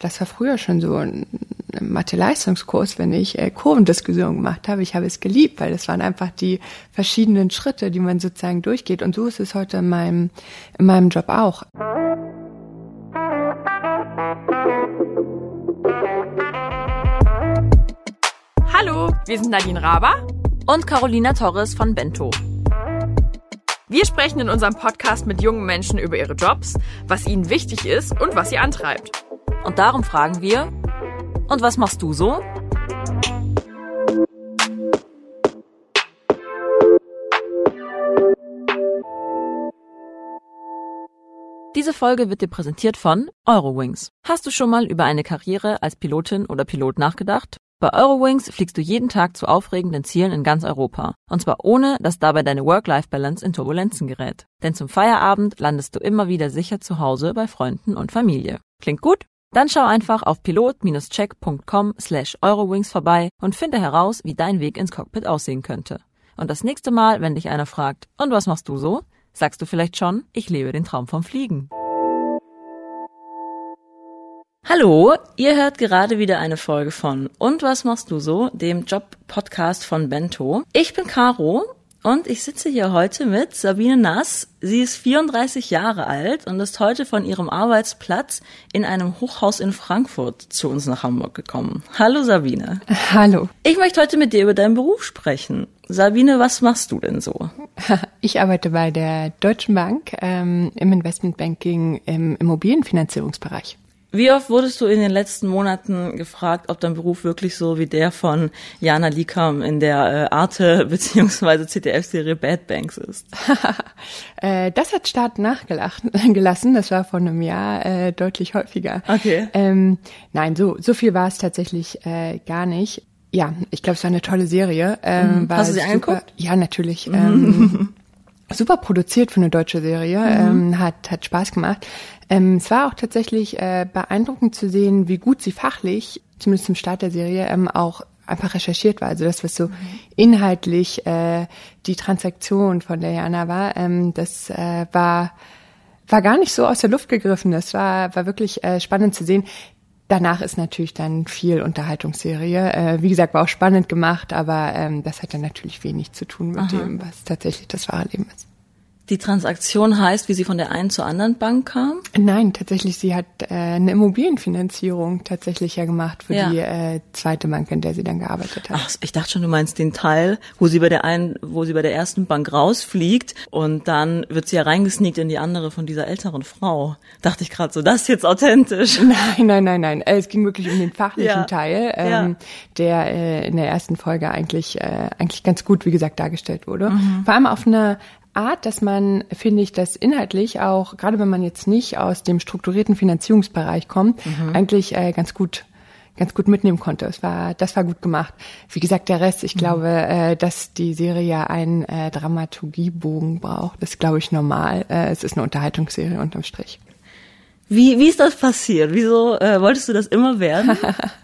Das war früher schon so ein Mathe-Leistungskurs, wenn ich äh, Kurvendiskussion gemacht habe. Ich habe es geliebt, weil das waren einfach die verschiedenen Schritte, die man sozusagen durchgeht. Und so ist es heute in meinem, in meinem Job auch. Hallo, wir sind Nadine Raber und Carolina Torres von Bento. Wir sprechen in unserem Podcast mit jungen Menschen über ihre Jobs, was ihnen wichtig ist und was sie antreibt. Und darum fragen wir, und was machst du so? Diese Folge wird dir präsentiert von Eurowings. Hast du schon mal über eine Karriere als Pilotin oder Pilot nachgedacht? Bei Eurowings fliegst du jeden Tag zu aufregenden Zielen in ganz Europa. Und zwar ohne, dass dabei deine Work-Life-Balance in Turbulenzen gerät. Denn zum Feierabend landest du immer wieder sicher zu Hause bei Freunden und Familie. Klingt gut? Dann schau einfach auf pilot-check.com slash Eurowings vorbei und finde heraus, wie dein Weg ins Cockpit aussehen könnte. Und das nächste Mal, wenn dich einer fragt, und was machst du so? Sagst du vielleicht schon, ich lebe den Traum vom Fliegen. Hallo, ihr hört gerade wieder eine Folge von Und was machst du so, dem Job-Podcast von Bento. Ich bin Caro und ich sitze hier heute mit Sabine Nass. Sie ist 34 Jahre alt und ist heute von ihrem Arbeitsplatz in einem Hochhaus in Frankfurt zu uns nach Hamburg gekommen. Hallo Sabine. Hallo. Ich möchte heute mit dir über deinen Beruf sprechen. Sabine, was machst du denn so? Ich arbeite bei der Deutschen Bank ähm, im Investmentbanking im Immobilienfinanzierungsbereich. Wie oft wurdest du in den letzten Monaten gefragt, ob dein Beruf wirklich so wie der von Jana Likam in der äh, Arte bzw. ZDF-Serie Bad Banks ist? äh, das hat Start nachgelassen. Das war vor einem Jahr äh, deutlich häufiger. Okay. Ähm, nein, so so viel war es tatsächlich äh, gar nicht. Ja, ich glaube, es war eine tolle Serie. Ähm, mhm. Hast du sie super, angeguckt? Ja, natürlich. Ähm, super produziert für eine deutsche Serie. Mhm. Ähm, hat hat Spaß gemacht. Ähm, es war auch tatsächlich äh, beeindruckend zu sehen, wie gut sie fachlich, zumindest zum Start der Serie, ähm, auch einfach recherchiert war. Also das, was so mhm. inhaltlich äh, die Transaktion von der Jana war, ähm, das äh, war war gar nicht so aus der Luft gegriffen. Das war war wirklich äh, spannend zu sehen. Danach ist natürlich dann viel Unterhaltungsserie. Äh, wie gesagt, war auch spannend gemacht, aber ähm, das hat dann natürlich wenig zu tun mit Aha. dem, was tatsächlich das wahre Leben ist. Die Transaktion heißt, wie sie von der einen zur anderen Bank kam? Nein, tatsächlich, sie hat äh, eine Immobilienfinanzierung tatsächlich ja gemacht für ja. die äh, zweite Bank, in der sie dann gearbeitet hat. Ach, ich dachte schon, du meinst den Teil, wo sie bei der einen, wo sie bei der ersten Bank rausfliegt und dann wird sie ja reingesneakt in die andere von dieser älteren Frau. Dachte ich gerade so, das ist jetzt authentisch. Nein, nein, nein, nein. Äh, es ging wirklich um den fachlichen ja. Teil, ähm, ja. der äh, in der ersten Folge eigentlich äh, eigentlich ganz gut, wie gesagt, dargestellt wurde. Mhm. Vor allem auf eine Art, dass man, finde ich, das inhaltlich auch, gerade wenn man jetzt nicht aus dem strukturierten Finanzierungsbereich kommt, mhm. eigentlich äh, ganz gut ganz gut mitnehmen konnte. Es war, das war gut gemacht. Wie gesagt, der Rest, ich mhm. glaube, äh, dass die Serie ja einen äh, Dramaturgiebogen braucht. Das ist, glaube ich, normal. Äh, es ist eine Unterhaltungsserie unterm Strich. Wie, wie ist das passiert? Wieso äh, wolltest du das immer werden?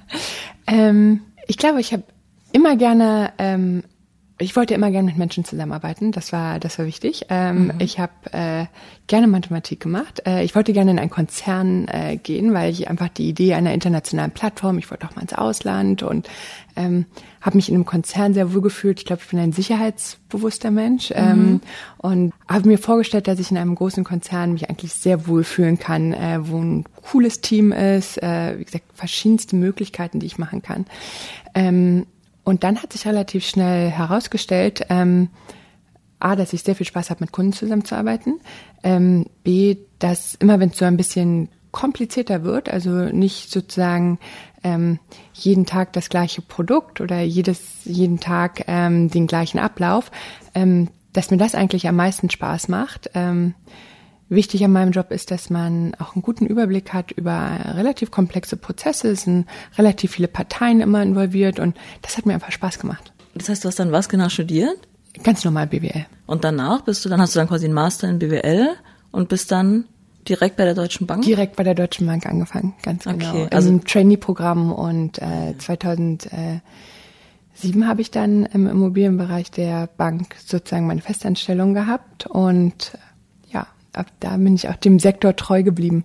ähm, ich glaube, ich habe immer gerne ähm, ich wollte immer gerne mit Menschen zusammenarbeiten. Das war, das war wichtig. Ähm, mhm. Ich habe äh, gerne Mathematik gemacht. Äh, ich wollte gerne in einen Konzern äh, gehen, weil ich einfach die Idee einer internationalen Plattform. Ich wollte auch mal ins Ausland und ähm, habe mich in einem Konzern sehr wohl gefühlt. Ich glaube, ich bin ein sicherheitsbewusster Mensch mhm. ähm, und habe mir vorgestellt, dass ich in einem großen Konzern mich eigentlich sehr wohl fühlen kann, äh, wo ein cooles Team ist. Äh, wie gesagt, verschiedenste Möglichkeiten, die ich machen kann. Ähm, und dann hat sich relativ schnell herausgestellt, ähm, A, dass ich sehr viel Spaß habe, mit Kunden zusammenzuarbeiten. Ähm, B, dass immer wenn es so ein bisschen komplizierter wird, also nicht sozusagen ähm, jeden Tag das gleiche Produkt oder jedes, jeden Tag ähm, den gleichen Ablauf, ähm, dass mir das eigentlich am meisten Spaß macht. Ähm, Wichtig an meinem Job ist, dass man auch einen guten Überblick hat über relativ komplexe Prozesse. Es sind relativ viele Parteien immer involviert und das hat mir einfach Spaß gemacht. Das heißt, du hast dann was genau studiert? Ganz normal BWL. Und danach bist du, dann hast du dann quasi einen Master in BWL und bist dann direkt bei der Deutschen Bank? Direkt bei der Deutschen Bank angefangen, ganz genau. Okay, also Im Trainee-Programm und äh, 2007 habe ich dann im Immobilienbereich der Bank sozusagen meine Festanstellung gehabt und ab da bin ich auch dem Sektor treu geblieben.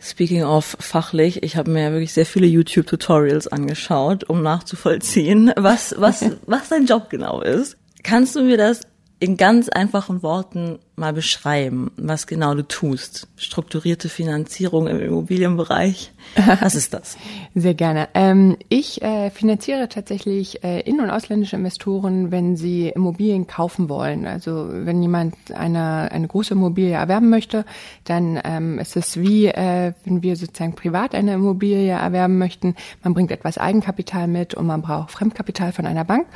Speaking of fachlich, ich habe mir wirklich sehr viele YouTube-Tutorials angeschaut, um nachzuvollziehen, was, was, was dein Job genau ist. Kannst du mir das in ganz einfachen Worten mal beschreiben, was genau du tust? Strukturierte Finanzierung im Immobilienbereich. Was ist das? Sehr gerne. Ähm, ich äh, finanziere tatsächlich äh, in- und ausländische Investoren, wenn sie Immobilien kaufen wollen. Also wenn jemand eine, eine große Immobilie erwerben möchte, dann ähm, ist es wie, äh, wenn wir sozusagen privat eine Immobilie erwerben möchten. Man bringt etwas Eigenkapital mit und man braucht Fremdkapital von einer Bank.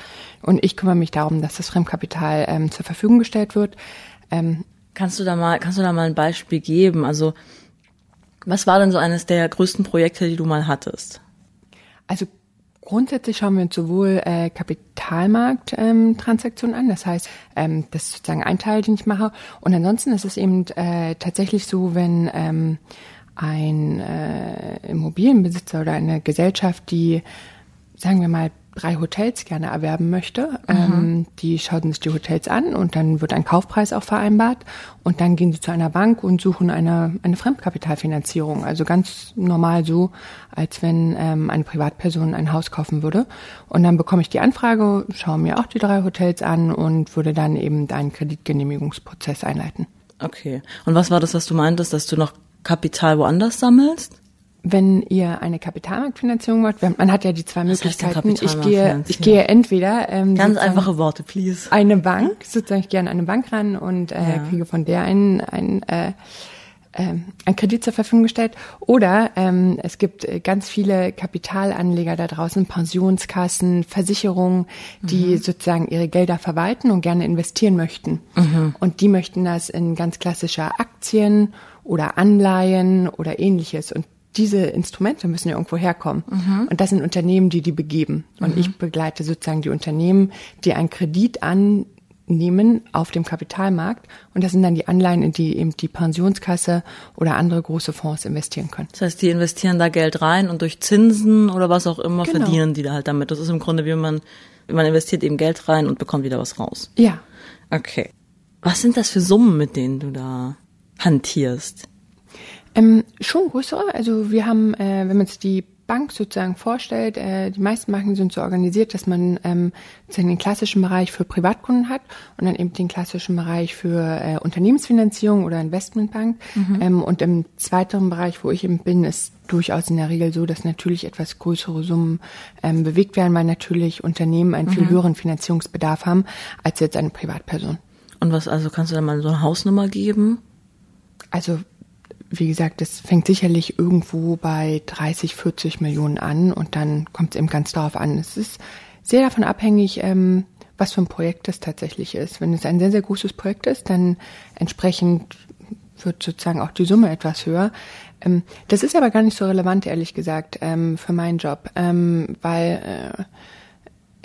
Und ich kümmere mich darum, dass das Fremdkapital ähm, zur Verfügung gestellt wird. Ähm, kannst du da mal, kannst du da mal ein Beispiel geben? Also, was war denn so eines der größten Projekte, die du mal hattest? Also Grundsätzlich schauen wir uns sowohl äh, Kapitalmarkttransaktionen ähm, an, das heißt, ähm, das ist sozusagen ein Teil, den ich mache. Und ansonsten ist es eben äh, tatsächlich so, wenn ähm, ein äh, Immobilienbesitzer oder eine Gesellschaft, die, sagen wir mal, drei Hotels gerne erwerben möchte. Ähm, die schauen sich die Hotels an und dann wird ein Kaufpreis auch vereinbart und dann gehen sie zu einer Bank und suchen eine, eine Fremdkapitalfinanzierung. Also ganz normal so, als wenn ähm, eine Privatperson ein Haus kaufen würde. Und dann bekomme ich die Anfrage, schaue mir auch die drei Hotels an und würde dann eben einen Kreditgenehmigungsprozess einleiten. Okay. Und was war das, was du meintest, dass du noch Kapital woanders sammelst? Wenn ihr eine Kapitalmarktfinanzierung wollt, man hat ja die zwei Was Möglichkeiten. Ich gehe, ich gehe entweder ähm, ganz einfache Worte, please. Eine Bank, sozusagen ich gehe an eine Bank ran und äh, ja. kriege von der einen, einen äh, äh, ein Kredit zur Verfügung gestellt. Oder ähm, es gibt ganz viele Kapitalanleger da draußen, Pensionskassen, Versicherungen, die mhm. sozusagen ihre Gelder verwalten und gerne investieren möchten. Mhm. Und die möchten das in ganz klassischer Aktien oder Anleihen oder ähnliches. Und diese Instrumente müssen ja irgendwo herkommen. Mhm. Und das sind Unternehmen, die die begeben. Und mhm. ich begleite sozusagen die Unternehmen, die einen Kredit annehmen auf dem Kapitalmarkt. Und das sind dann die Anleihen, in die eben die Pensionskasse oder andere große Fonds investieren können. Das heißt, die investieren da Geld rein und durch Zinsen oder was auch immer genau. verdienen die da halt damit. Das ist im Grunde, wie man, man investiert eben Geld rein und bekommt wieder was raus. Ja. Okay. Was sind das für Summen, mit denen du da hantierst? Ähm, schon größere. Also wir haben, äh, wenn man sich die Bank sozusagen vorstellt, äh, die meisten Banken sind so organisiert, dass man ähm, den klassischen Bereich für Privatkunden hat und dann eben den klassischen Bereich für äh, Unternehmensfinanzierung oder Investmentbank. Mhm. Ähm, und im zweiten Bereich, wo ich eben bin, ist durchaus in der Regel so, dass natürlich etwas größere Summen ähm, bewegt werden, weil natürlich Unternehmen einen viel mhm. höheren Finanzierungsbedarf haben als jetzt eine Privatperson. Und was, also kannst du da mal so eine Hausnummer geben? Also wie gesagt, das fängt sicherlich irgendwo bei 30, 40 Millionen an und dann kommt es eben ganz darauf an. Es ist sehr davon abhängig, ähm, was für ein Projekt es tatsächlich ist. Wenn es ein sehr, sehr großes Projekt ist, dann entsprechend wird sozusagen auch die Summe etwas höher. Ähm, das ist aber gar nicht so relevant, ehrlich gesagt, ähm, für meinen Job, ähm, weil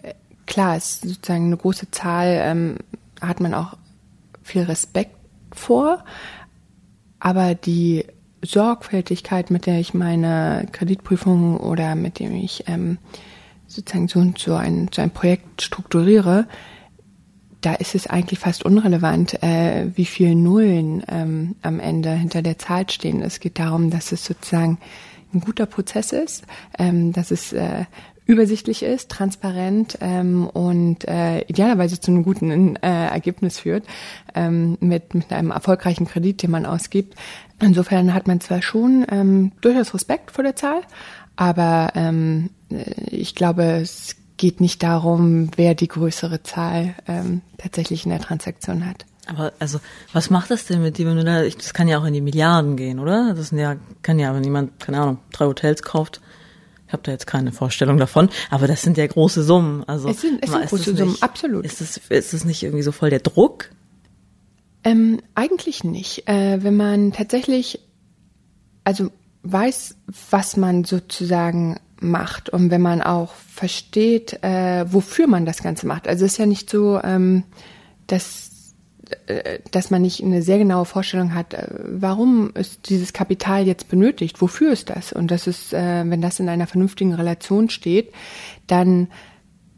äh, klar, es ist sozusagen eine große Zahl, ähm, hat man auch viel Respekt vor, aber die Sorgfältigkeit, mit der ich meine Kreditprüfung oder mit dem ich ähm, sozusagen so, ein, so ein Projekt strukturiere, da ist es eigentlich fast unrelevant, äh, wie viel Nullen ähm, am Ende hinter der Zahl stehen. Es geht darum, dass es sozusagen ein guter Prozess ist, ähm, dass es äh, übersichtlich ist, transparent ähm, und äh, idealerweise zu einem guten äh, Ergebnis führt ähm, mit, mit einem erfolgreichen Kredit, den man ausgibt. Insofern hat man zwar schon ähm, durchaus Respekt vor der Zahl, aber ähm, äh, ich glaube, es geht nicht darum, wer die größere Zahl ähm, tatsächlich in der Transaktion hat. Aber also, was macht das denn mit dir, wenn du da, ich, das kann ja auch in die Milliarden gehen, oder? Das sind ja, kann ja, wenn jemand, keine Ahnung, drei Hotels kauft, ich habe da jetzt keine Vorstellung davon, aber das sind ja große Summen. Also es sind, es sind große Summen, nicht, absolut. Ist es ist es nicht irgendwie so voll der Druck? Ähm, eigentlich nicht. Äh, wenn man tatsächlich, also weiß, was man sozusagen macht und wenn man auch versteht, äh, wofür man das Ganze macht. Also es ist ja nicht so, ähm, dass dass man nicht eine sehr genaue Vorstellung hat, äh, warum ist dieses Kapital jetzt benötigt, wofür ist das? Und das ist, äh, wenn das in einer vernünftigen Relation steht, dann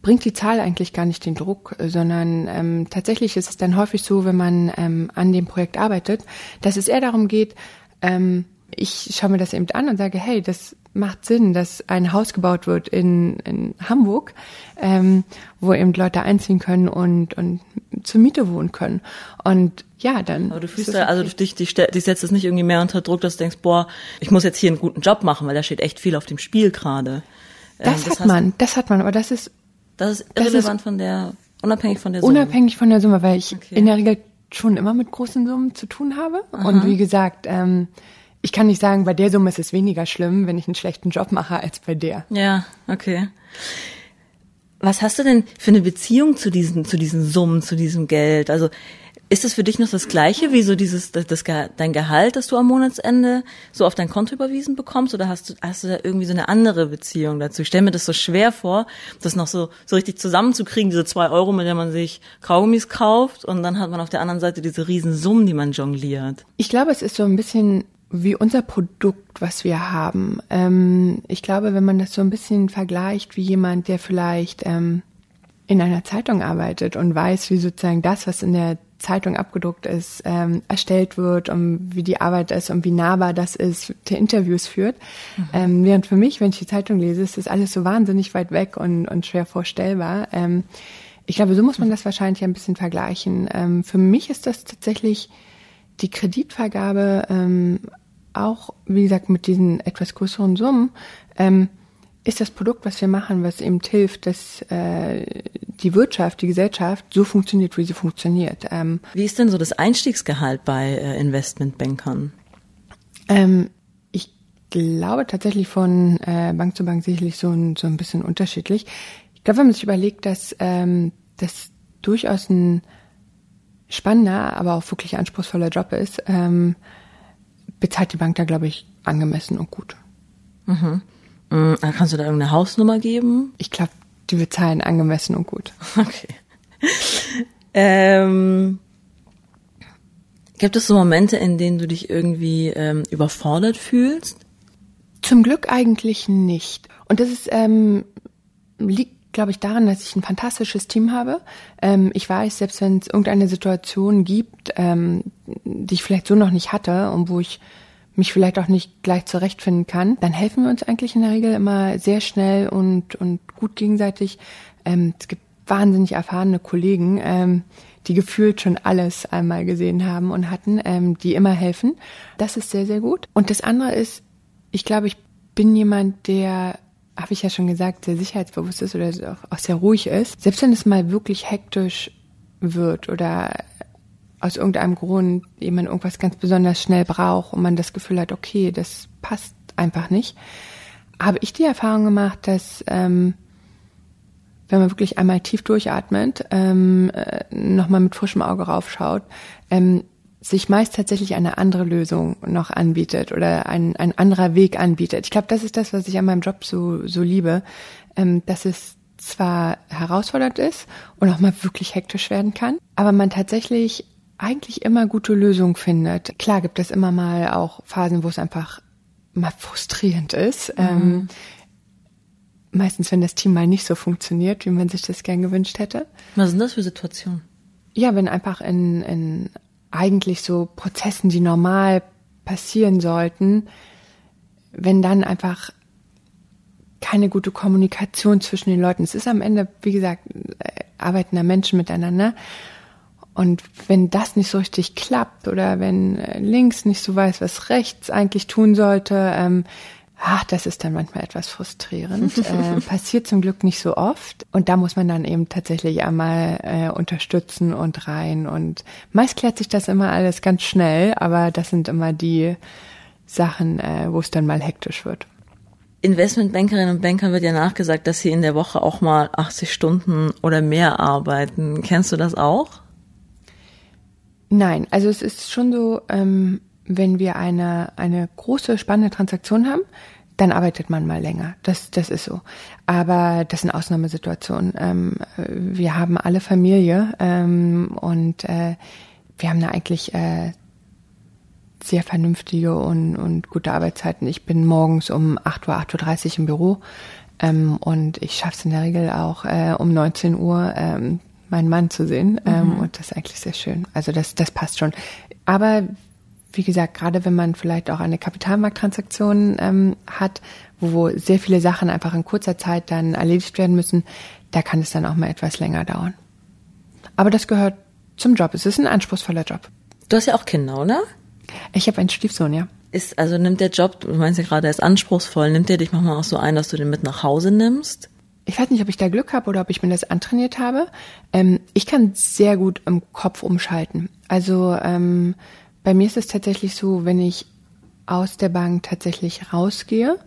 bringt die Zahl eigentlich gar nicht den Druck, sondern ähm, tatsächlich ist es dann häufig so, wenn man ähm, an dem Projekt arbeitet, dass es eher darum geht, ähm, ich schaue mir das eben an und sage, hey, das macht Sinn, dass ein Haus gebaut wird in, in Hamburg, ähm, wo eben Leute einziehen können und, und zur Miete wohnen können. Und ja, dann. Aber du fühlst da, also dich, dich, dich setzt es nicht irgendwie mehr unter Druck, dass du denkst, boah, ich muss jetzt hier einen guten Job machen, weil da steht echt viel auf dem Spiel gerade. Das, ähm, das hat man, das hat man, aber das ist. Das ist irrelevant von der, unabhängig von der Summe. Unabhängig von der Summe, weil ich okay. in der Regel schon immer mit großen Summen zu tun habe. Aha. Und wie gesagt, ähm, ich kann nicht sagen, bei der Summe ist es weniger schlimm, wenn ich einen schlechten Job mache, als bei der. Ja, okay. Was hast du denn für eine Beziehung zu diesen, zu diesen Summen, zu diesem Geld? Also, ist es für dich noch das Gleiche wie so dieses, das, das, dein Gehalt, das du am Monatsende so auf dein Konto überwiesen bekommst? Oder hast du, hast du da irgendwie so eine andere Beziehung dazu? Ich stelle mir das so schwer vor, das noch so, so richtig zusammenzukriegen, diese zwei Euro, mit der man sich Kaugummis kauft und dann hat man auf der anderen Seite diese riesen Summen, die man jongliert. Ich glaube, es ist so ein bisschen wie unser Produkt, was wir haben. Ähm, ich glaube, wenn man das so ein bisschen vergleicht wie jemand, der vielleicht ähm, in einer Zeitung arbeitet und weiß, wie sozusagen das, was in der Zeitung abgedruckt ist, ähm, erstellt wird, um wie die Arbeit ist und wie nahbar das ist, der Interviews führt. Mhm. Ähm, während für mich, wenn ich die Zeitung lese, ist das alles so wahnsinnig weit weg und, und schwer vorstellbar. Ähm, ich glaube, so muss man das wahrscheinlich ein bisschen vergleichen. Ähm, für mich ist das tatsächlich die Kreditvergabe ähm, auch, wie gesagt, mit diesen etwas größeren Summen. Ähm, ist das Produkt, was wir machen, was eben hilft, dass äh, die Wirtschaft, die Gesellschaft so funktioniert, wie sie funktioniert. Ähm, wie ist denn so das Einstiegsgehalt bei äh, Investmentbankern? Ähm, ich glaube tatsächlich von äh, Bank zu Bank sicherlich so ein, so ein bisschen unterschiedlich. Ich glaube, wenn man sich überlegt, dass ähm, das durchaus ein spannender, aber auch wirklich anspruchsvoller Job ist, ähm, bezahlt die Bank da, glaube ich, angemessen und gut. Mhm. Mhm. Kannst du da irgendeine Hausnummer geben? Ich glaube, die bezahlen angemessen und gut. Okay. ähm, gibt es so Momente, in denen du dich irgendwie ähm, überfordert fühlst? Zum Glück eigentlich nicht. Und das ist ähm, liegt, glaube ich, daran, dass ich ein fantastisches Team habe. Ähm, ich weiß, selbst wenn es irgendeine Situation gibt, ähm, die ich vielleicht so noch nicht hatte und wo ich mich vielleicht auch nicht gleich zurechtfinden kann, dann helfen wir uns eigentlich in der Regel immer sehr schnell und, und gut gegenseitig. Ähm, es gibt wahnsinnig erfahrene Kollegen, ähm, die gefühlt schon alles einmal gesehen haben und hatten, ähm, die immer helfen. Das ist sehr, sehr gut. Und das andere ist, ich glaube, ich bin jemand, der, habe ich ja schon gesagt, sehr sicherheitsbewusst ist oder auch, auch sehr ruhig ist. Selbst wenn es mal wirklich hektisch wird oder aus irgendeinem Grund jemand irgendwas ganz besonders schnell braucht und man das Gefühl hat, okay, das passt einfach nicht, habe ich die Erfahrung gemacht, dass ähm, wenn man wirklich einmal tief durchatmet, ähm, äh, nochmal mit frischem Auge raufschaut, ähm, sich meist tatsächlich eine andere Lösung noch anbietet oder ein, ein anderer Weg anbietet. Ich glaube, das ist das, was ich an meinem Job so, so liebe, ähm, dass es zwar herausfordernd ist und auch mal wirklich hektisch werden kann, aber man tatsächlich eigentlich immer gute Lösungen findet. Klar gibt es immer mal auch Phasen, wo es einfach mal frustrierend ist. Mhm. Ähm, meistens, wenn das Team mal nicht so funktioniert, wie man sich das gern gewünscht hätte. Was sind das für Situationen? Ja, wenn einfach in, in eigentlich so Prozessen, die normal passieren sollten, wenn dann einfach keine gute Kommunikation zwischen den Leuten. Es ist am Ende, wie gesagt, äh, arbeiten da Menschen miteinander. Und wenn das nicht so richtig klappt oder wenn äh, links nicht so weiß, was rechts eigentlich tun sollte, ähm, ach, das ist dann manchmal etwas frustrierend. äh, passiert zum Glück nicht so oft. Und da muss man dann eben tatsächlich einmal äh, unterstützen und rein. Und meist klärt sich das immer alles ganz schnell, aber das sind immer die Sachen, äh, wo es dann mal hektisch wird. Investmentbankerinnen und Bankern wird ja nachgesagt, dass sie in der Woche auch mal 80 Stunden oder mehr arbeiten. Kennst du das auch? Nein, also es ist schon so, ähm, wenn wir eine, eine große, spannende Transaktion haben, dann arbeitet man mal länger. Das, das ist so. Aber das sind Ausnahmesituationen. Ähm, wir haben alle Familie ähm, und äh, wir haben da eigentlich äh, sehr vernünftige und, und gute Arbeitszeiten. Ich bin morgens um 8 Uhr, 8.30 Uhr im Büro ähm, und ich schaffe es in der Regel auch äh, um 19 Uhr ähm, meinen Mann zu sehen. Ähm, mhm. und das ist eigentlich sehr schön. Also das, das passt schon. Aber wie gesagt, gerade wenn man vielleicht auch eine Kapitalmarkttransaktion ähm, hat, wo sehr viele Sachen einfach in kurzer Zeit dann erledigt werden müssen, da kann es dann auch mal etwas länger dauern. Aber das gehört zum Job. Es ist ein anspruchsvoller Job. Du hast ja auch Kinder, oder? Ich habe einen Stiefsohn, ja. Ist, also nimmt der Job, du meinst ja gerade, er ist anspruchsvoll, nimmt der dich manchmal auch so ein, dass du den mit nach Hause nimmst? Ich weiß nicht, ob ich da Glück habe oder ob ich mir das antrainiert habe. Ähm, ich kann sehr gut im Kopf umschalten. Also ähm, bei mir ist es tatsächlich so, wenn ich aus der Bank tatsächlich rausgehe,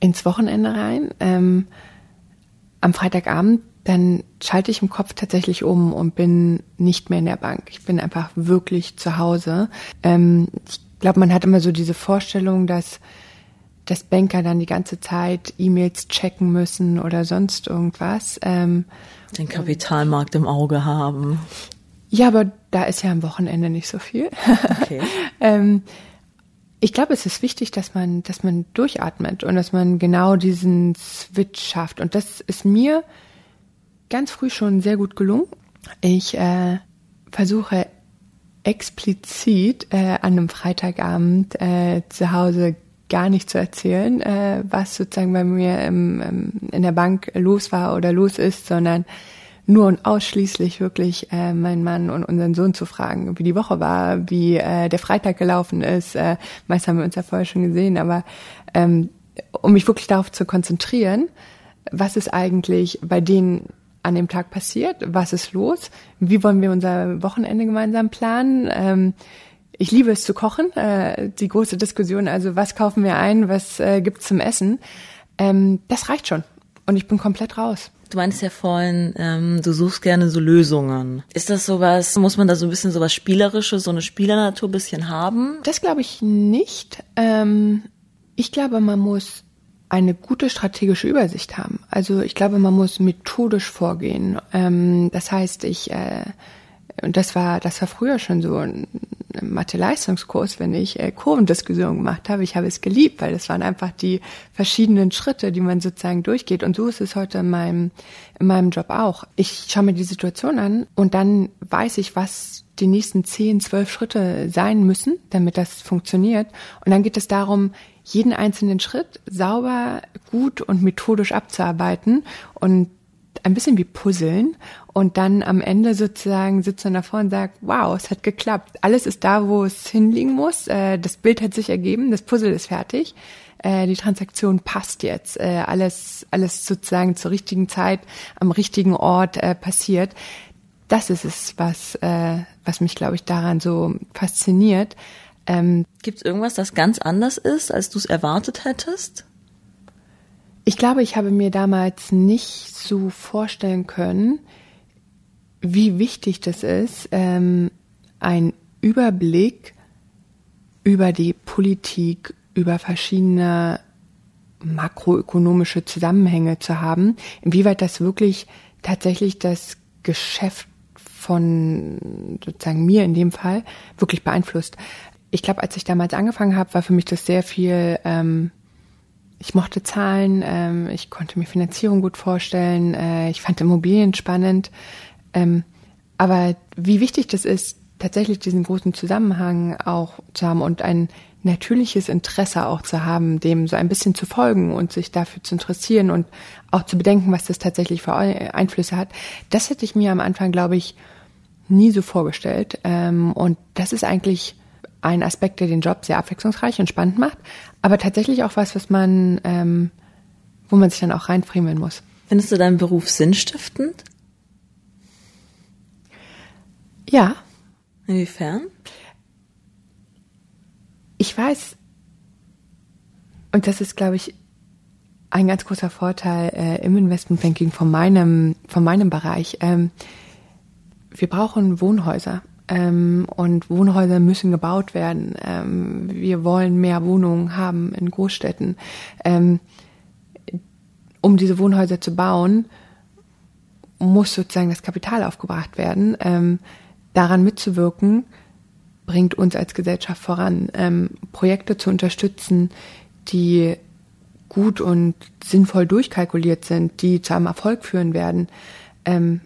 ins Wochenende rein, ähm, am Freitagabend, dann schalte ich im Kopf tatsächlich um und bin nicht mehr in der Bank. Ich bin einfach wirklich zu Hause. Ähm, ich glaube, man hat immer so diese Vorstellung, dass dass Banker dann die ganze Zeit E-Mails checken müssen oder sonst irgendwas. Ähm, Den Kapitalmarkt im Auge haben. Ja, aber da ist ja am Wochenende nicht so viel. Okay. ähm, ich glaube, es ist wichtig, dass man, dass man durchatmet und dass man genau diesen Switch schafft. Und das ist mir ganz früh schon sehr gut gelungen. Ich äh, versuche explizit äh, an einem Freitagabend äh, zu Hause gar nicht zu erzählen, äh, was sozusagen bei mir im, im, in der Bank los war oder los ist, sondern nur und ausschließlich wirklich äh, meinen Mann und unseren Sohn zu fragen, wie die Woche war, wie äh, der Freitag gelaufen ist. Äh, meist haben wir uns ja vorher schon gesehen, aber ähm, um mich wirklich darauf zu konzentrieren, was ist eigentlich bei denen an dem Tag passiert, was ist los, wie wollen wir unser Wochenende gemeinsam planen. Ähm, ich liebe es zu kochen, äh, die große Diskussion, also was kaufen wir ein, was äh, gibt's zum Essen. Ähm, das reicht schon und ich bin komplett raus. Du meinst ja vorhin, ähm, du suchst gerne so Lösungen. Ist das sowas, muss man da so ein bisschen sowas Spielerisches, so eine Spielernatur bisschen haben? Das glaube ich nicht. Ähm, ich glaube, man muss eine gute strategische Übersicht haben. Also ich glaube, man muss methodisch vorgehen. Ähm, das heißt, ich äh, und das war, das war früher schon so ein Mathe-Leistungskurs, wenn ich äh, Kurvendiskussion gemacht habe. Ich habe es geliebt, weil das waren einfach die verschiedenen Schritte, die man sozusagen durchgeht. Und so ist es heute in meinem, in meinem Job auch. Ich schaue mir die Situation an und dann weiß ich, was die nächsten zehn, zwölf Schritte sein müssen, damit das funktioniert. Und dann geht es darum, jeden einzelnen Schritt sauber, gut und methodisch abzuarbeiten und ein bisschen wie Puzzeln und dann am Ende sozusagen sitzt man davor und sagt, wow, es hat geklappt. Alles ist da, wo es hinliegen muss. Äh, das Bild hat sich ergeben, das Puzzle ist fertig. Äh, die Transaktion passt jetzt. Äh, alles, alles sozusagen zur richtigen Zeit am richtigen Ort passiert. Das ist es, was, was mich, glaube ich, daran so fasziniert. Ähm, Gibt es irgendwas, das ganz anders ist, als du es erwartet hättest? Ich glaube, ich habe mir damals nicht so vorstellen können, wie wichtig das ist, ähm, ein Überblick über die Politik, über verschiedene makroökonomische Zusammenhänge zu haben, inwieweit das wirklich tatsächlich das Geschäft von sozusagen mir in dem Fall wirklich beeinflusst. Ich glaube, als ich damals angefangen habe, war für mich das sehr viel, ähm, ich mochte Zahlen, ähm, ich konnte mir Finanzierung gut vorstellen, äh, ich fand Immobilien spannend. Ähm, aber wie wichtig das ist, tatsächlich diesen großen Zusammenhang auch zu haben und ein natürliches Interesse auch zu haben, dem so ein bisschen zu folgen und sich dafür zu interessieren und auch zu bedenken, was das tatsächlich für Einflüsse hat, das hätte ich mir am Anfang, glaube ich, nie so vorgestellt. Ähm, und das ist eigentlich ein Aspekt, der den Job sehr abwechslungsreich und spannend macht, aber tatsächlich auch was, was man, ähm, wo man sich dann auch reinfriemeln muss. Findest du deinen Beruf sinnstiftend? Ja. Inwiefern? Ich weiß, und das ist, glaube ich, ein ganz großer Vorteil äh, im Investmentbanking von meinem, von meinem Bereich. Ähm, wir brauchen Wohnhäuser. Ähm, und Wohnhäuser müssen gebaut werden. Ähm, wir wollen mehr Wohnungen haben in Großstädten. Ähm, um diese Wohnhäuser zu bauen, muss sozusagen das Kapital aufgebracht werden. Daran mitzuwirken, bringt uns als Gesellschaft voran. Ähm, Projekte zu unterstützen, die gut und sinnvoll durchkalkuliert sind, die zu einem Erfolg führen werden, ähm,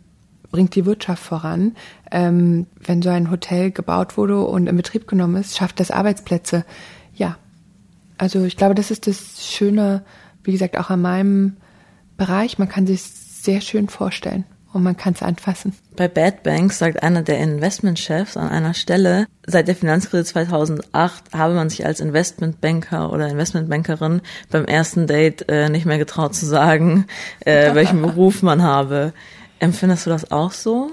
bringt die Wirtschaft voran. Ähm, wenn so ein Hotel gebaut wurde und in Betrieb genommen ist, schafft das Arbeitsplätze. Ja, also ich glaube, das ist das Schöne, wie gesagt, auch an meinem Bereich. Man kann sich sehr schön vorstellen und man kann es anfassen. Bei Bad Banks sagt einer der Investmentchefs an einer Stelle, seit der Finanzkrise 2008 habe man sich als Investmentbanker oder Investmentbankerin beim ersten Date äh, nicht mehr getraut zu sagen, äh, welchen Beruf man habe. Empfindest du das auch so?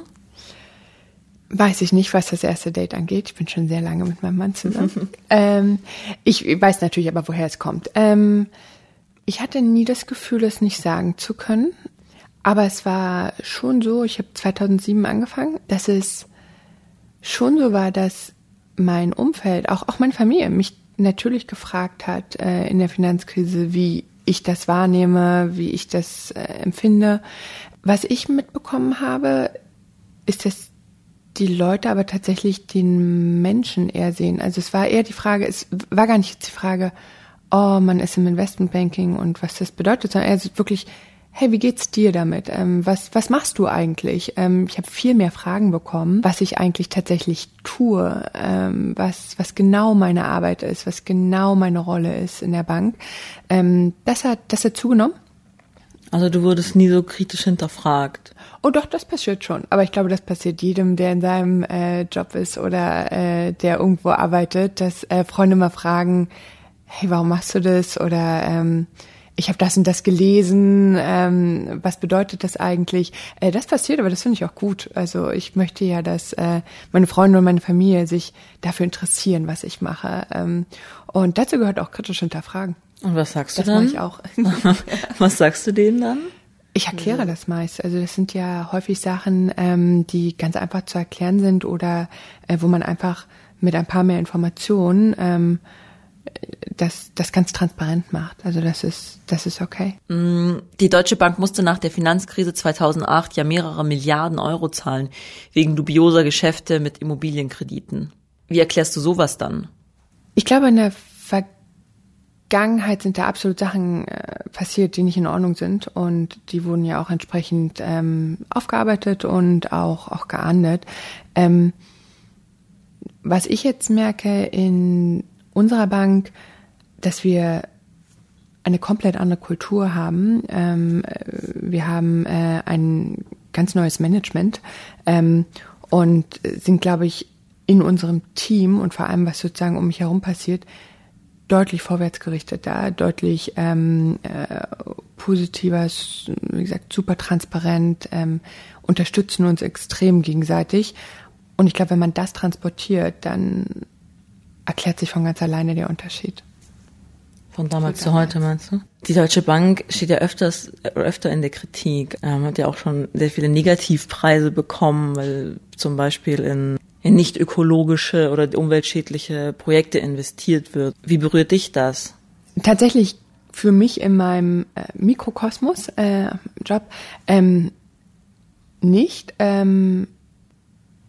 Weiß ich nicht, was das erste Date angeht. Ich bin schon sehr lange mit meinem Mann zusammen. ähm, ich weiß natürlich aber, woher es kommt. Ähm, ich hatte nie das Gefühl, es nicht sagen zu können. Aber es war schon so, ich habe 2007 angefangen, dass es schon so war, dass mein Umfeld, auch, auch meine Familie, mich natürlich gefragt hat äh, in der Finanzkrise, wie ich das wahrnehme, wie ich das äh, empfinde. Was ich mitbekommen habe, ist, dass die Leute aber tatsächlich den Menschen eher sehen. Also es war eher die Frage, es war gar nicht die Frage, oh, man ist im Investmentbanking und was das bedeutet, sondern eher wirklich, hey, wie geht's dir damit? Ähm, was, was machst du eigentlich? Ähm, ich habe viel mehr Fragen bekommen, was ich eigentlich tatsächlich tue, ähm, was, was genau meine Arbeit ist, was genau meine Rolle ist in der Bank. Ähm, das hat, das hat zugenommen. Also du wurdest nie so kritisch hinterfragt. Oh doch, das passiert schon. Aber ich glaube, das passiert jedem, der in seinem äh, Job ist oder äh, der irgendwo arbeitet, dass äh, Freunde mal fragen, hey, warum machst du das? Oder ähm, ich habe das und das gelesen, ähm, was bedeutet das eigentlich? Äh, das passiert, aber das finde ich auch gut. Also ich möchte ja, dass äh, meine Freunde und meine Familie sich dafür interessieren, was ich mache. Ähm, und dazu gehört auch kritisch hinterfragen. Und was sagst das du dann? Das mache ich auch. was sagst du denen dann? Ich erkläre das meist. Also das sind ja häufig Sachen, ähm, die ganz einfach zu erklären sind oder äh, wo man einfach mit ein paar mehr Informationen ähm, das, das ganz transparent macht. Also das ist, das ist okay. Mm, die Deutsche Bank musste nach der Finanzkrise 2008 ja mehrere Milliarden Euro zahlen wegen dubioser Geschäfte mit Immobilienkrediten. Wie erklärst du sowas dann? Ich glaube, in der Vergangenheit sind da absolut Sachen äh, passiert, die nicht in Ordnung sind und die wurden ja auch entsprechend ähm, aufgearbeitet und auch, auch geahndet. Ähm, was ich jetzt merke in unserer Bank, dass wir eine komplett andere Kultur haben. Ähm, wir haben äh, ein ganz neues Management ähm, und sind, glaube ich, in unserem Team und vor allem, was sozusagen um mich herum passiert, deutlich vorwärtsgerichtet da, deutlich ähm, äh, positiver, wie gesagt, super transparent, ähm, unterstützen uns extrem gegenseitig. Und ich glaube, wenn man das transportiert, dann erklärt sich von ganz alleine der Unterschied. Von damals zu heute meinst du? Die Deutsche Bank steht ja öfters, öfter in der Kritik, ähm, hat ja auch schon sehr viele Negativpreise bekommen, weil zum Beispiel in, in nicht ökologische oder umweltschädliche Projekte investiert wird. Wie berührt dich das? Tatsächlich für mich in meinem äh, Mikrokosmos äh, Job ähm, nicht ähm,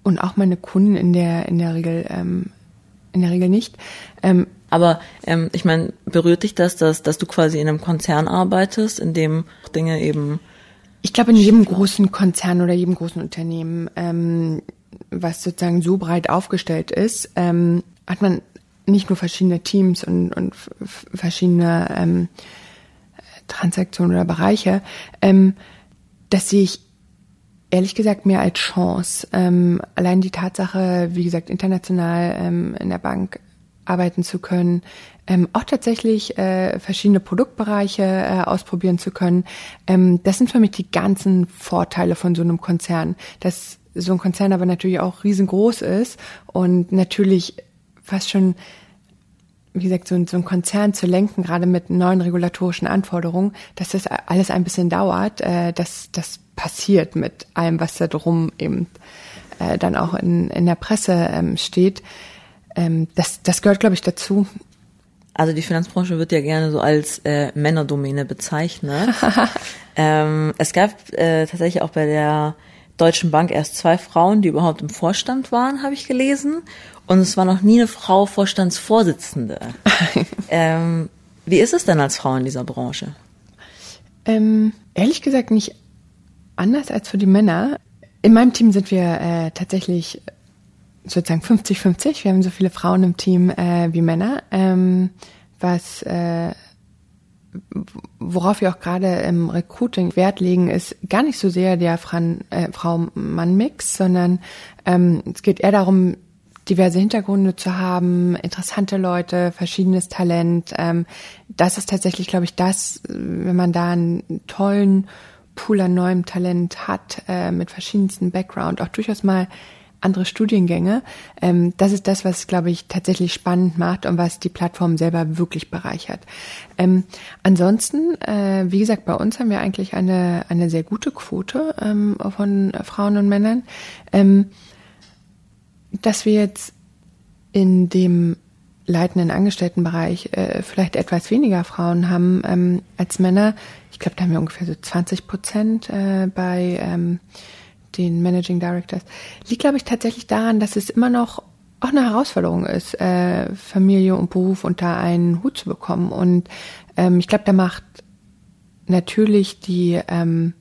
und auch meine Kunden in der in der Regel ähm, in der Regel nicht. Ähm, aber ähm, ich meine, berührt dich das, dass, dass du quasi in einem Konzern arbeitest, in dem Dinge eben. Ich glaube, in jedem großen Konzern oder jedem großen Unternehmen, ähm, was sozusagen so breit aufgestellt ist, ähm, hat man nicht nur verschiedene Teams und, und verschiedene ähm, Transaktionen oder Bereiche. Ähm, das sehe ich ehrlich gesagt mehr als Chance. Ähm, allein die Tatsache, wie gesagt, international ähm, in der Bank arbeiten zu können, ähm, auch tatsächlich äh, verschiedene Produktbereiche äh, ausprobieren zu können, ähm, das sind für mich die ganzen Vorteile von so einem Konzern. Dass so ein Konzern aber natürlich auch riesengroß ist und natürlich fast schon wie gesagt, so, so ein Konzern zu lenken, gerade mit neuen regulatorischen Anforderungen, dass das alles ein bisschen dauert, äh, dass das passiert mit allem, was da drum eben äh, dann auch in, in der Presse ähm, steht. Ähm, das, das gehört, glaube ich, dazu. Also die Finanzbranche wird ja gerne so als äh, Männerdomäne bezeichnet. ähm, es gab äh, tatsächlich auch bei der Deutschen Bank erst zwei Frauen, die überhaupt im Vorstand waren, habe ich gelesen. Und es war noch nie eine Frau Vorstandsvorsitzende. ähm, wie ist es denn als Frau in dieser Branche? Ähm, ehrlich gesagt nicht anders als für die Männer. In meinem Team sind wir äh, tatsächlich sozusagen 50-50. Wir haben so viele Frauen im Team äh, wie Männer, ähm, was äh, worauf wir auch gerade im Recruiting Wert legen, ist gar nicht so sehr der äh, Frau-Mann-Mix, sondern ähm, es geht eher darum, diverse Hintergründe zu haben, interessante Leute, verschiedenes Talent. Ähm, das ist tatsächlich, glaube ich, das, wenn man da einen tollen Pool an neuem Talent hat, äh, mit verschiedensten Background, auch durchaus mal andere Studiengänge. Ähm, das ist das, was, glaube ich, tatsächlich spannend macht und was die Plattform selber wirklich bereichert. Ähm, ansonsten, äh, wie gesagt, bei uns haben wir eigentlich eine, eine sehr gute Quote ähm, von Frauen und Männern. Ähm, dass wir jetzt in dem leitenden Angestelltenbereich äh, vielleicht etwas weniger Frauen haben ähm, als Männer. Ich glaube, da haben wir ungefähr so 20 Prozent äh, bei ähm, den Managing Directors. Liegt, glaube ich, tatsächlich daran, dass es immer noch auch eine Herausforderung ist, äh, Familie und Beruf unter einen Hut zu bekommen. Und ähm, ich glaube, da macht natürlich die ähm,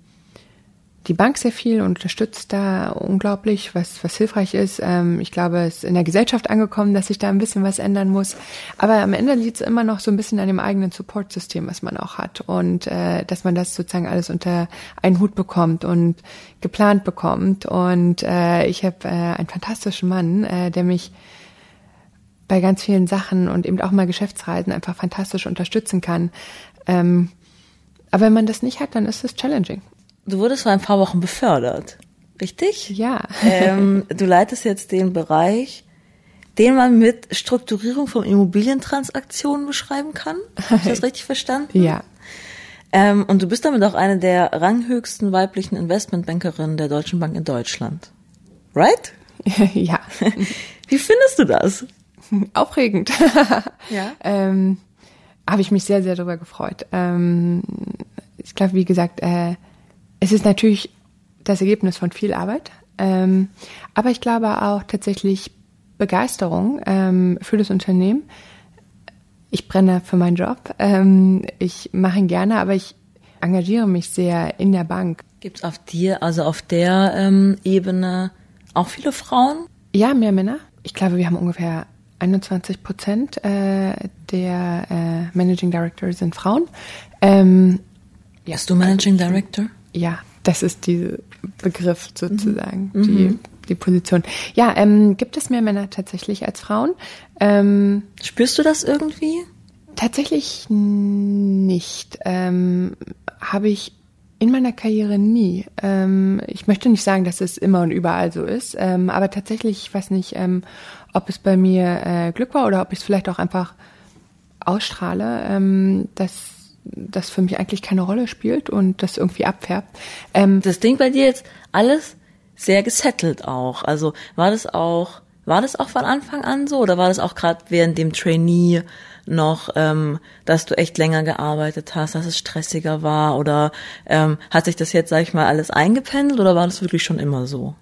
die Bank sehr viel und unterstützt da unglaublich, was, was hilfreich ist. Ähm, ich glaube, es ist in der Gesellschaft angekommen, dass sich da ein bisschen was ändern muss. Aber am Ende liegt es immer noch so ein bisschen an dem eigenen Support-System, was man auch hat. Und äh, dass man das sozusagen alles unter einen Hut bekommt und geplant bekommt. Und äh, ich habe äh, einen fantastischen Mann, äh, der mich bei ganz vielen Sachen und eben auch mal Geschäftsreisen einfach fantastisch unterstützen kann. Ähm, aber wenn man das nicht hat, dann ist es challenging. Du wurdest vor ein paar Wochen befördert, richtig? Ja. Ähm, du leitest jetzt den Bereich, den man mit Strukturierung von Immobilientransaktionen beschreiben kann. Habe ich das richtig verstanden? Ja. Ähm, und du bist damit auch eine der ranghöchsten weiblichen Investmentbankerinnen der Deutschen Bank in Deutschland. Right? ja. Wie findest du das? Aufregend. ja. ähm, Habe ich mich sehr, sehr darüber gefreut. Ähm, ich glaube, wie gesagt, äh, es ist natürlich das Ergebnis von viel Arbeit, ähm, aber ich glaube auch tatsächlich Begeisterung ähm, für das Unternehmen. Ich brenne für meinen Job. Ähm, ich mache ihn gerne, aber ich engagiere mich sehr in der Bank. Gibt es auf dir, also auf der ähm, Ebene, auch viele Frauen? Ja, mehr Männer. Ich glaube, wir haben ungefähr 21 Prozent äh, der äh, Managing Directors sind Frauen. Ähm, ja. Bist du Managing Director? Ja, das ist dieser Begriff sozusagen, mhm. die, mhm. die Position. Ja, ähm, gibt es mehr Männer tatsächlich als Frauen? Ähm, Spürst du das irgendwie? Tatsächlich nicht. Ähm, Habe ich in meiner Karriere nie. Ähm, ich möchte nicht sagen, dass es immer und überall so ist, ähm, aber tatsächlich, ich weiß nicht, ähm, ob es bei mir äh, Glück war oder ob ich es vielleicht auch einfach ausstrahle, ähm, dass das für mich eigentlich keine Rolle spielt und das irgendwie abfärbt. Ähm, das Ding bei dir jetzt alles sehr gesettelt auch. Also war das auch, war das auch von Anfang an so oder war das auch gerade während dem Trainee noch, ähm, dass du echt länger gearbeitet hast, dass es stressiger war oder ähm, hat sich das jetzt, sag ich mal, alles eingependelt oder war das wirklich schon immer so?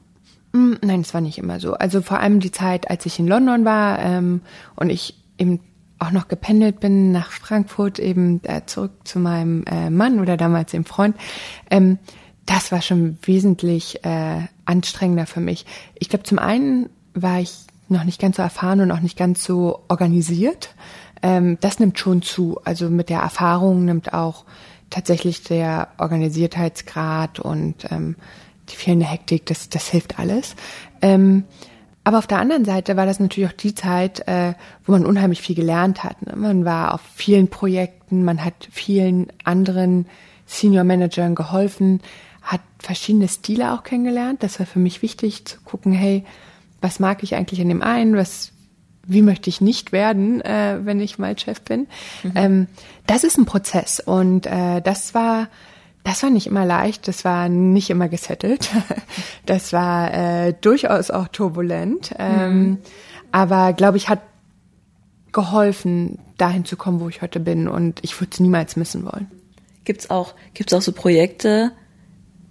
Mm, nein, es war nicht immer so. Also vor allem die Zeit, als ich in London war ähm, und ich eben auch noch gependelt bin nach Frankfurt, eben äh, zurück zu meinem äh, Mann oder damals dem Freund, ähm, das war schon wesentlich äh, anstrengender für mich. Ich glaube, zum einen war ich noch nicht ganz so erfahren und auch nicht ganz so organisiert. Ähm, das nimmt schon zu. Also mit der Erfahrung nimmt auch tatsächlich der Organisiertheitsgrad und ähm, die fehlende Hektik, das, das hilft alles. Ähm, aber auf der anderen Seite war das natürlich auch die Zeit, äh, wo man unheimlich viel gelernt hat. Ne? Man war auf vielen Projekten, man hat vielen anderen Senior Managern geholfen, hat verschiedene Stile auch kennengelernt. Das war für mich wichtig zu gucken, hey, was mag ich eigentlich an dem einen, was, wie möchte ich nicht werden, äh, wenn ich mal Chef bin. Mhm. Ähm, das ist ein Prozess und äh, das war das war nicht immer leicht, das war nicht immer gesettelt. Das war äh, durchaus auch turbulent. Ähm, mhm. Aber glaube ich, hat geholfen, dahin zu kommen, wo ich heute bin. Und ich würde es niemals missen wollen. Gibt's auch, gibt's auch so Projekte,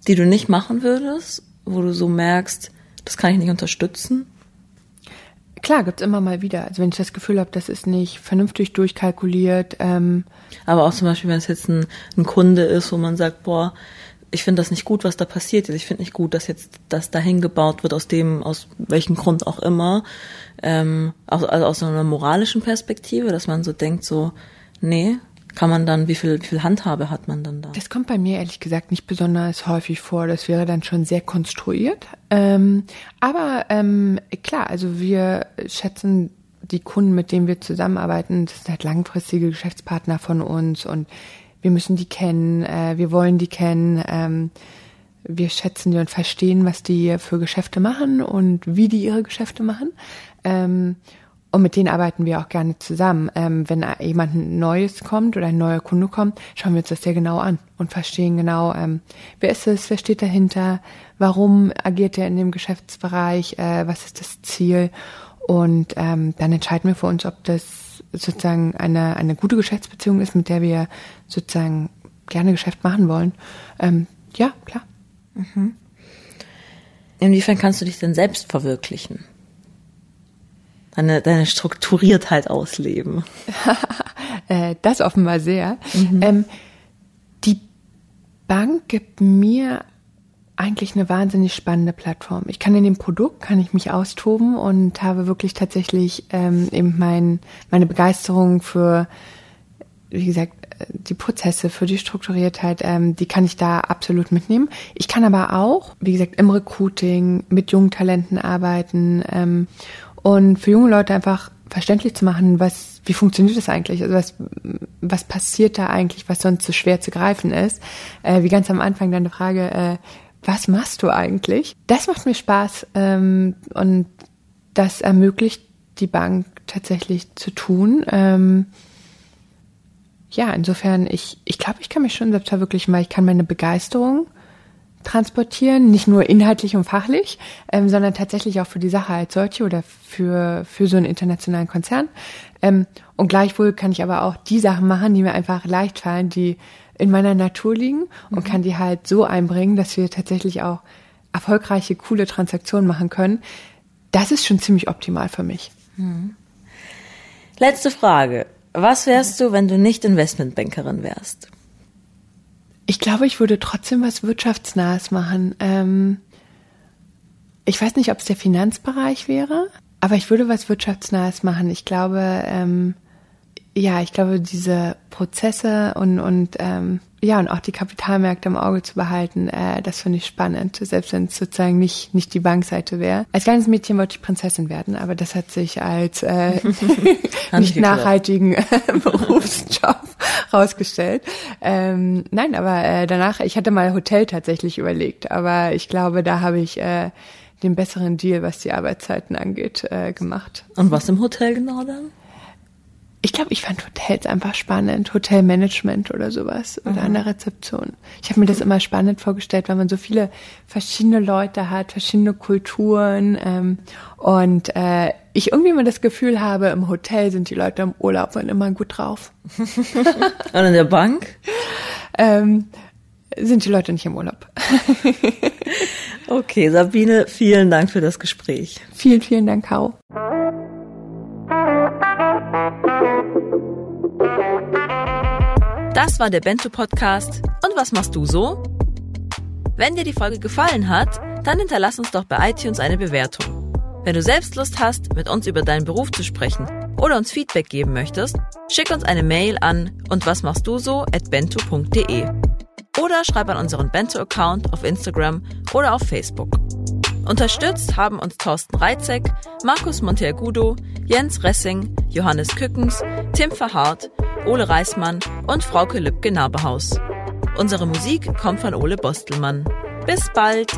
die du nicht machen würdest, wo du so merkst, das kann ich nicht unterstützen? Klar, gibt's immer mal wieder. Also wenn ich das Gefühl habe, das ist nicht vernünftig durchkalkuliert. Ähm, Aber auch zum Beispiel, wenn es jetzt ein, ein Kunde ist, wo man sagt, boah, ich finde das nicht gut, was da passiert ist. Ich finde nicht gut, dass jetzt das dahin gebaut wird, aus dem, aus welchem Grund auch immer. Ähm, also aus einer moralischen Perspektive, dass man so denkt, so, nee, kann man dann, wie viel, wie viel Handhabe hat man dann da? Das kommt bei mir ehrlich gesagt nicht besonders häufig vor. Das wäre dann schon sehr konstruiert. Ähm, aber ähm, klar, also wir schätzen die Kunden, mit denen wir zusammenarbeiten, das sind halt langfristige Geschäftspartner von uns und wir müssen die kennen, äh, wir wollen die kennen, ähm, wir schätzen die und verstehen, was die für Geschäfte machen und wie die ihre Geschäfte machen. Ähm, und mit denen arbeiten wir auch gerne zusammen. Ähm, wenn jemand Neues kommt oder ein neuer Kunde kommt, schauen wir uns das sehr genau an und verstehen genau, ähm, wer ist es, wer steht dahinter, warum agiert er in dem Geschäftsbereich, äh, was ist das Ziel. Und ähm, dann entscheiden wir für uns, ob das sozusagen eine, eine gute Geschäftsbeziehung ist, mit der wir sozusagen gerne Geschäft machen wollen. Ähm, ja, klar. Mhm. Inwiefern kannst du dich denn selbst verwirklichen? Deine, deine Strukturiertheit ausleben. Äh, das offenbar sehr. Mhm. Ähm, die Bank gibt mir eigentlich eine wahnsinnig spannende Plattform. Ich kann in dem Produkt, kann ich mich austoben und habe wirklich tatsächlich ähm, eben mein, meine Begeisterung für, wie gesagt, die Prozesse, für die Strukturiertheit, ähm, die kann ich da absolut mitnehmen. Ich kann aber auch, wie gesagt, im Recruiting mit jungen Talenten arbeiten ähm, und für junge Leute einfach verständlich zu machen, was, wie funktioniert das eigentlich? Also was, was passiert da eigentlich, was sonst so schwer zu greifen ist? Äh, wie ganz am Anfang deine Frage, äh, was machst du eigentlich? Das macht mir Spaß ähm, und das ermöglicht die Bank tatsächlich zu tun. Ähm, ja, insofern, ich, ich glaube, ich kann mich schon selbst verwirklichen, weil ich kann meine Begeisterung transportieren, nicht nur inhaltlich und fachlich, ähm, sondern tatsächlich auch für die Sache als solche oder für, für so einen internationalen Konzern. Ähm, und gleichwohl kann ich aber auch die Sachen machen, die mir einfach leicht fallen, die in meiner Natur liegen und mhm. kann die halt so einbringen, dass wir tatsächlich auch erfolgreiche, coole Transaktionen machen können. Das ist schon ziemlich optimal für mich. Mhm. Letzte Frage. Was wärst du, wenn du nicht Investmentbankerin wärst? Ich glaube, ich würde trotzdem was Wirtschaftsnahes machen. Ähm, ich weiß nicht, ob es der Finanzbereich wäre, aber ich würde was Wirtschaftsnahes machen. Ich glaube, ähm, ja, ich glaube, diese Prozesse und, und ähm, ja, und auch die Kapitalmärkte im Auge zu behalten, äh, das finde ich spannend, selbst wenn es sozusagen nicht, nicht die Bankseite wäre. Als kleines Mädchen wollte ich Prinzessin werden, aber das hat sich als äh, nicht nachhaltigen äh, Berufsjob rausgestellt. Ähm, nein, aber äh, danach, ich hatte mal Hotel tatsächlich überlegt, aber ich glaube, da habe ich äh, den besseren Deal, was die Arbeitszeiten angeht, äh, gemacht. Und was im Hotel genau dann? Ich glaube, ich fand Hotels einfach spannend, Hotelmanagement oder sowas oder mhm. an der Rezeption. Ich habe mir das immer spannend vorgestellt, weil man so viele verschiedene Leute hat, verschiedene Kulturen ähm, und äh, ich irgendwie immer das Gefühl habe, im Hotel sind die Leute im Urlaub und immer gut drauf. und in der Bank? Ähm, sind die Leute nicht im Urlaub. okay, Sabine, vielen Dank für das Gespräch. Vielen, vielen Dank, Caro. Das war der Bento Podcast. Und was machst du so? Wenn dir die Folge gefallen hat, dann hinterlass uns doch bei iTunes eine Bewertung. Wenn du selbst Lust hast, mit uns über deinen Beruf zu sprechen oder uns Feedback geben möchtest, schick uns eine Mail an und was machst du so at bento.de oder schreib an unseren Bento-Account auf Instagram oder auf Facebook. Unterstützt haben uns Thorsten Reitzek, Markus Monteagudo, Jens Ressing, Johannes Kückens, Tim Verhardt, Ole Reismann und Frauke Lübke-Nabehaus. Unsere Musik kommt von Ole Bostelmann. Bis bald!